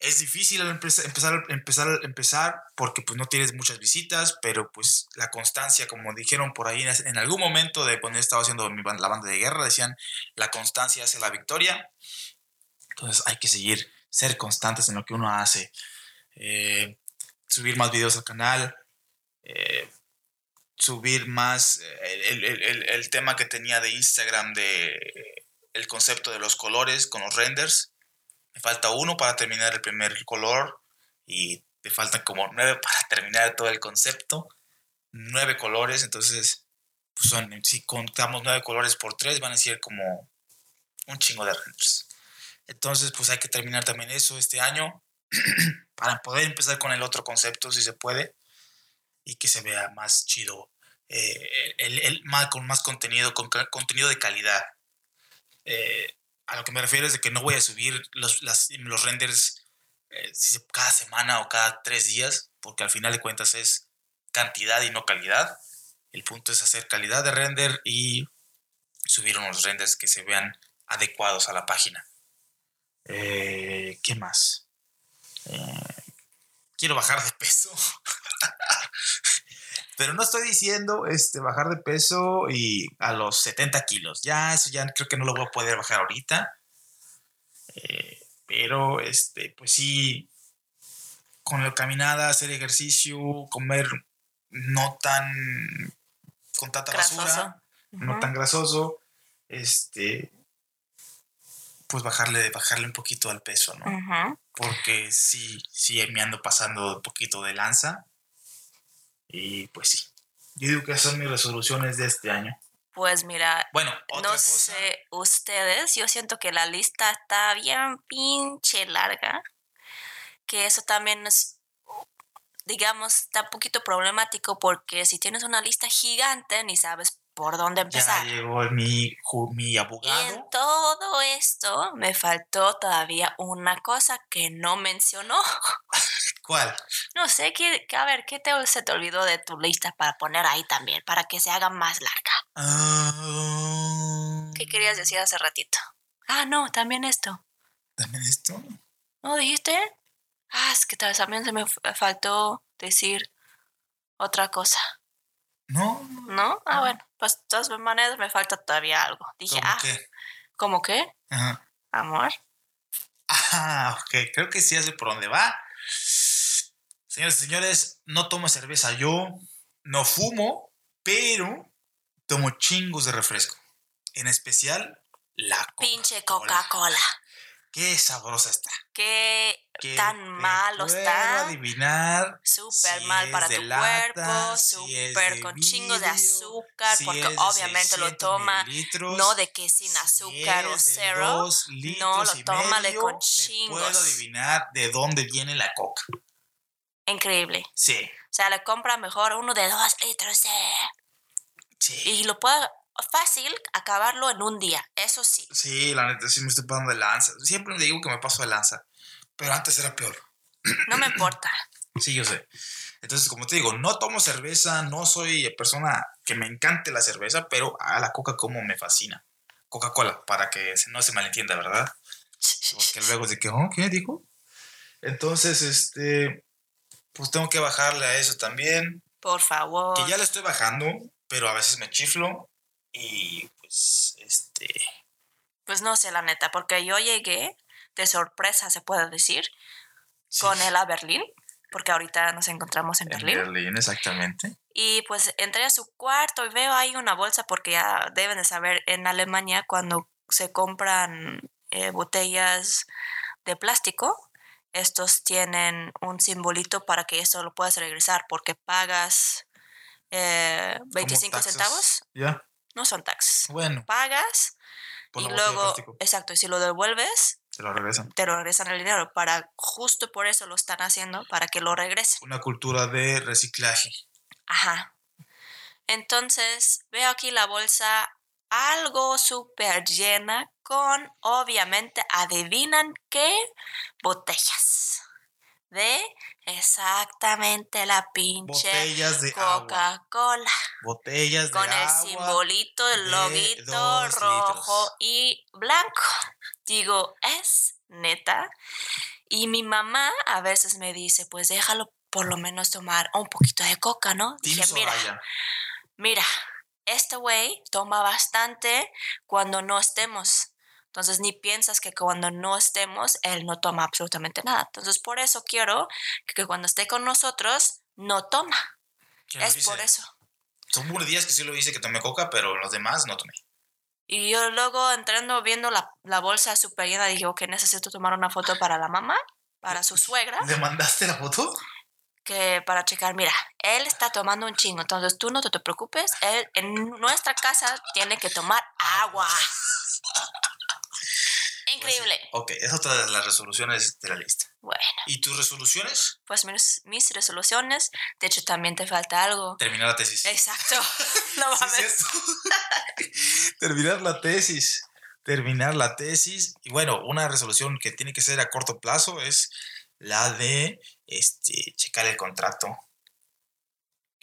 A: Es difícil empezar, empezar, empezar porque pues no tienes muchas visitas, pero pues la constancia, como dijeron por ahí en, algún momento de cuando estaba haciendo la banda de guerra, decían, la constancia hace la victoria. Entonces hay que seguir, ser constantes en lo que uno hace, eh, subir más videos al canal, eh, subir más eh, el, el- el- el tema que tenía de Instagram de el concepto de los colores con los renders. Me falta uno para terminar el primer color y me faltan como nueve para terminar todo el concepto. Nueve colores, entonces, pues son, si contamos nueve colores por tres, van a ser como un chingo de renders. Entonces, pues hay que terminar también eso este año para poder empezar con el otro concepto, si se puede, y que se vea más chido, eh, el, el, más, con más contenido, con contenido de calidad. Eh, a lo que me refiero es de que no voy a subir los, las, los renders eh, cada semana o cada tres días, porque al final de cuentas es cantidad y no calidad. El punto es hacer calidad de render y subir unos renders que se vean adecuados a la página. Eh, ¿Qué más? Eh, quiero bajar de peso. Pero no estoy diciendo este, bajar de peso y a los 70 kilos. Ya, eso ya creo que no lo voy a poder bajar ahorita. Eh, pero, este, pues sí, con la caminada, hacer ejercicio, comer no tan con tanta basura, no tan grasoso, este, pues bajarle, bajarle un poquito al peso, ¿no? Porque sí, sí me ando pasando un poquito de lanza. Y pues sí. Yo digo que esas son mis resoluciones de este año.
B: Pues mira,
A: bueno,
B: no sé ustedes, yo siento que la lista está bien pinche larga, que eso también es, digamos, está un poquito problemático porque si tienes una lista gigante ni sabes por dónde empezar.
A: Ya llegó mi, mi abogado.
B: Y en todo esto me faltó todavía una cosa que no mencionó.
A: ¿Cuál?
B: No sé, que, a ver, ¿qué te, se te olvidó de tu lista para poner ahí también, para que se haga más larga?
A: Ah.
B: ¿Qué querías decir hace ratito? Ah, no, también esto.
A: ¿También esto?
B: ¿No dijiste? Ah, es que también se me faltó decir otra cosa.
A: No.
B: ¿No? Ah, bueno, pues de todas maneras me falta todavía algo. Dije,
A: ¿Cómo
B: ah,
A: qué?
B: ¿cómo qué?
A: Ajá.
B: Amor.
A: Ah, ok, creo que sí hace por dónde va. Señores y señores, no tomo cerveza yo, no fumo, pero tomo chingos de refresco. En especial la Coca
B: Pinche Coca-Cola.
A: Qué sabrosa está.
B: Qué,
A: Que
B: tan malo
A: puedo
B: está.
A: adivinar
B: Súper
A: si
B: mal para
A: de
B: tu
A: lata,
B: cuerpo, súper
A: de
B: con chingos de azúcar,
A: si
B: porque
A: de
B: obviamente lo
A: 600
B: toma no de que sin
A: si
B: azúcar o
A: de
B: cero. No, lo con
A: te
B: chingos.
A: puedo adivinar de dónde viene la coca.
B: Increíble.
A: Sí,
B: O sea, le compra mejor uno de dos litros
A: sí.
B: y lo puede fácil acabarlo en un día. Eso sí.
A: Sí, la neta, sí me estoy pasando de lanza. Siempre le digo que me paso de lanza. Pero antes era peor.
B: No me importa.
A: Sí, yo sé. Entonces, como te digo, no tomo cerveza, no soy persona que me encante la cerveza, pero a la coca como me fascina. Coca-Cola, para que no se malentienda, ¿verdad? Porque luego de que, oh, ¿qué dijo? Entonces, este, pues tengo que bajarle a eso también.
B: Por favor.
A: Que ya le estoy bajando, pero a veces me chiflo y pues, este,
B: Pues no sé, la neta, porque yo llegué de sorpresa, se puede decir,
A: sí.
B: con él a Berlín, porque ahorita nos encontramos en
A: En
B: Berlín.
A: Berlín, exactamente.
B: Y pues entré a su cuarto y veo ahí una bolsa, porque ya deben de saber, en Alemania cuando se compran eh, botellas de plástico, estos tienen un simbolito para que eso lo puedas regresar, porque pagas eh, 25
A: taxes.
B: centavos,
A: Ya,
B: no son taxes,
A: bueno,
B: pagas
A: por
B: y luego, exacto, y si lo devuelves,
A: te lo regresan.
B: te lo regresan el dinero, para justo por eso lo están haciendo, para que lo regresen.
A: Una cultura de reciclaje.
B: Ajá. Entonces, veo aquí la bolsa algo súper llena con, obviamente, adivinan qué botellas de exactamente la pinche
A: Botellas de agua.
B: Coca-Cola
A: Botellas de
B: con el simbolito, el loguito rojo
A: litros.
B: y blanco. Digo, es neta. Y mi mamá a veces me dice, pues déjalo por lo menos tomar un poquito de coca, ¿no? Dije, mira, mira, este güey toma bastante cuando no estemos. Entonces ni piensas que cuando no estemos, él no toma absolutamente nada. Entonces por eso quiero que cuando esté con nosotros, no toma.
A: ¿Quién lo
B: Es
A: dice?
B: por eso.
A: Son unos días que sí lo hice que tomé coca, pero los demás no tomé.
B: Y yo luego entrando, viendo la, la bolsa súper llena, dije, ok, necesito tomar una foto para la mamá, para su suegra,
A: ¿Le mandaste la foto?
B: que para checar, mira, él está tomando un chingo, entonces tú no te, te preocupes, él en nuestra casa tiene que tomar agua. Increíble.
A: Ok, es otra de las resoluciones de la lista.
B: Bueno,
A: ¿Y tus resoluciones?
B: pues mis, mis resoluciones, de hecho también te falta algo.
A: Terminar la tesis.
B: Exacto. No mames.
A: Terminar la tesis. Terminar la tesis. Y bueno, una resolución que tiene que ser a corto plazo es la de este, checar el contrato.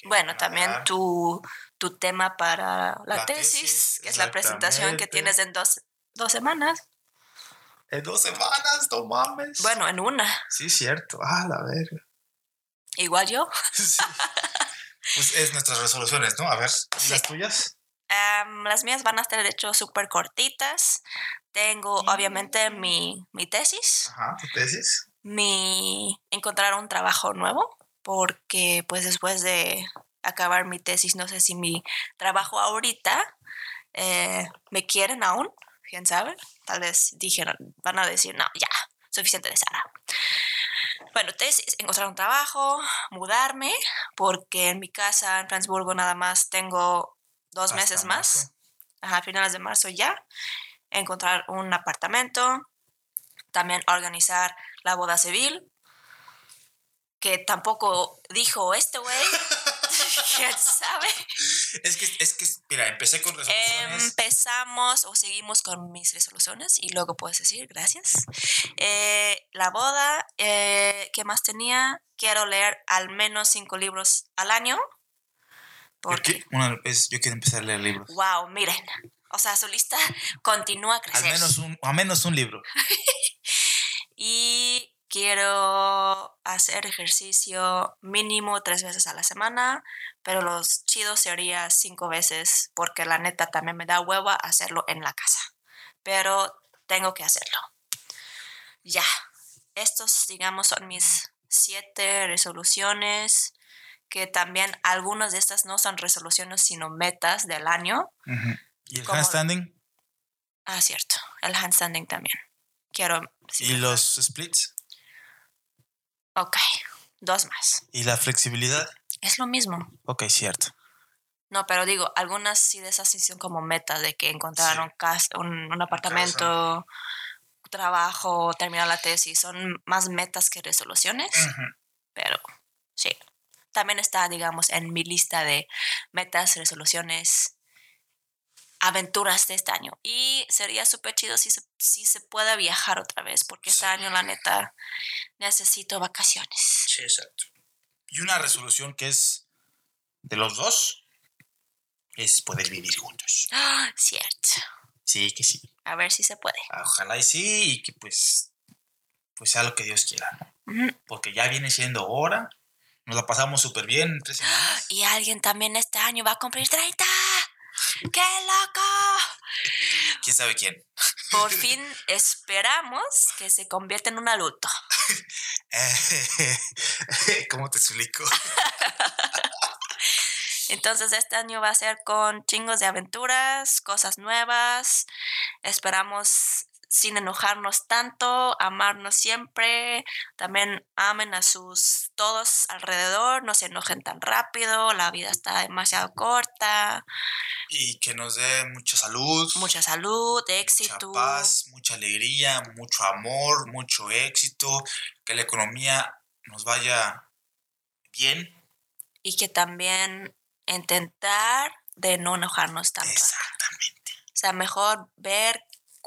B: Bueno, también tu, tu tema para la,
A: La
B: tesis,
A: tesis,
B: que es la presentación que tienes en dos, dos semanas.
A: En dos semanas, no mames.
B: Bueno, en una.
A: Sí, cierto. Ah, la verga.
B: Igual yo.
A: Sí. Pues es nuestras resoluciones, ¿no? A ver, ¿y las tuyas?
B: Am, las mías van a estar, de hecho, súper cortitas. Tengo, obviamente, mi, mi tesis,
A: Ajá, tu tesis.
B: mi encontrar un trabajo nuevo, porque pues después de acabar mi tesis, no sé si mi trabajo ahorita eh, me quieren aún, quién sabe. Tal vez dijeron, van a decir, no, ya, suficiente de Sara. Bueno, tesis, encontrar un trabajo, mudarme, porque en mi casa en Fransburgo nada más tengo dos
A: Hasta
B: meses más
A: marzo.
B: a finales de marzo ya, encontrar un apartamento, también organizar la boda civil, que tampoco dijo este güey, quién sabe.
A: Es que, es que, mira, empecé con resoluciones.
B: Empezamos o seguimos con mis resoluciones y luego puedes decir gracias. Eh, la boda, eh, ¿qué más tenía? Quiero leer al menos cinco libros al año. Porque,
A: qui- una vez yo quiero empezar a leer libros.
B: wow, miren, o sea, su lista continúa a
A: Al menos un, al menos un libro.
B: Y quiero hacer ejercicio mínimo tres veces a la semana, pero los chidos sería cinco veces porque la neta también me da hueva hacerlo en la casa. Pero tengo que hacerlo. Ya. Estos, digamos, son mis siete resoluciones, que también algunas de estas no son resoluciones, sino metas del año.
A: ¿Y el
B: Como-
A: handstanding?
B: Ah, cierto. El handstanding también. Quiero...
A: ¿Y los splits?
B: Ok, dos más.
A: ¿Y la flexibilidad?
B: Es lo mismo.
A: Ok, cierto.
B: No, pero digo, algunas sí de esas sí son como metas de que
A: Sí.
B: cas- un, un apartamento, trabajo, terminar la tesis. Son más metas que resoluciones, pero sí. También está, digamos, en mi lista de metas, resoluciones, aventuras de este año. Y sería súper chido si se, si se puede viajar otra vez, porque este
A: Sí.
B: año, la neta, necesito vacaciones.
A: Sí, exacto. Y una resolución que es de los dos es poder vivir juntos.
B: Ah, cierto.
A: Sí, que sí.
B: A ver si se puede.
A: Ojalá y sí, y que pues, pues sea lo que Dios quiera, ¿no?
B: Ujú.
A: Porque ya viene siendo hora. Nos la pasamos súper bien en tres semanas.
B: Y alguien también este año va a cumplir 30. ¡Qué loco!
A: ¿Quién sabe quién?
B: Por fin esperamos que se convierta en un adulto.
A: ¿Cómo te explico?
B: Entonces este año va a ser con chingos de aventuras, cosas nuevas. Esperamos sin enojarnos tanto, amarnos siempre. También amen a sus todos alrededor, no se enojen tan rápido, la vida está demasiado corta.
A: Y que nos dé mucha salud,
B: Mucha salud,
A: mucha
B: éxito.
A: paz, mucha alegría, mucho amor, mucho éxito, que la economía nos vaya bien.
B: y que también intentar de no enojarnos tanto.
A: Exactamente.
B: O sea, mejor ver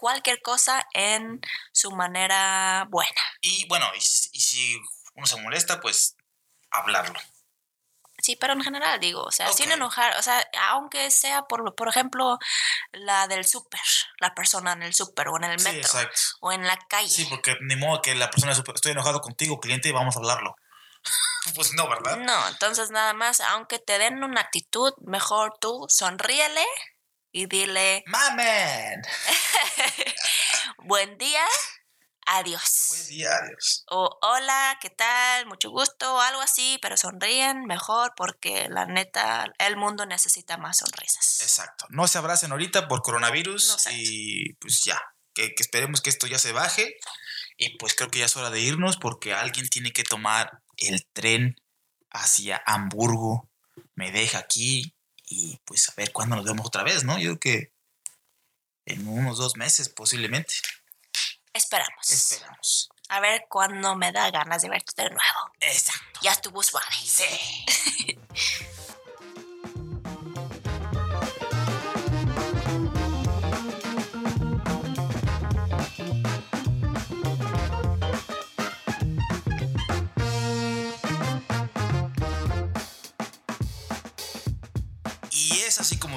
B: cualquier cosa en su manera buena.
A: Y bueno, y si, y si uno se molesta, pues hablarlo.
B: Sí, pero en general digo, o sea, sin enojar, o sea, aunque sea por, por ejemplo la del súper, la persona en el súper o en el
A: Sí,
B: metro
A: exacto.
B: o en la calle.
A: Sí, porque ni modo que la persona supe- estoy enojado contigo, cliente, y vamos a hablarlo. pues no, ¿verdad?
B: No, entonces nada más, aunque te den una actitud, mejor tú sonríele y dile
A: ¡Mamen!
B: buen día, adiós.
A: Buen día, adiós.
B: O hola, ¿qué tal? Mucho gusto, o algo así, pero sonríen mejor porque la neta, el mundo necesita más sonrisas.
A: Exacto. No se abracen ahorita por coronavirus
B: No,
A: y pues ya, que, que esperemos que esto ya se baje y pues creo que ya es hora de irnos porque alguien tiene que tomar el tren hacia Hamburgo. Me deja aquí y pues a ver cuándo nos vemos otra vez, ¿no? Yo creo que en unos dos meses posiblemente.
B: Esperamos.
A: Esperamos.
B: A ver cuándo me da ganas de verte de nuevo.
A: Exacto.
B: Ya estuvo suave.
A: Sí.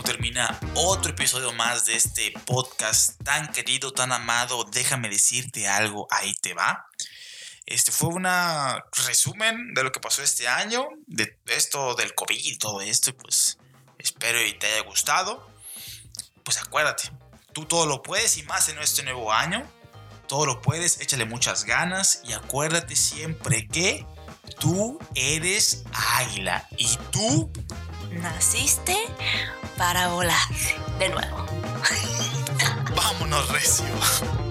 A: termina otro episodio más de este podcast tan querido, tan amado. Déjame decirte algo, ahí te va. Este fue un resumen de lo que pasó este año, de esto del COVID y todo esto. Pues espero y te haya gustado. Pues acuérdate, tú todo lo puedes y más en este nuevo año. Todo lo puedes, échale muchas ganas y acuérdate siempre que tú eres águila y tú
B: Naciste para volar de nuevo.
A: vámonos recio.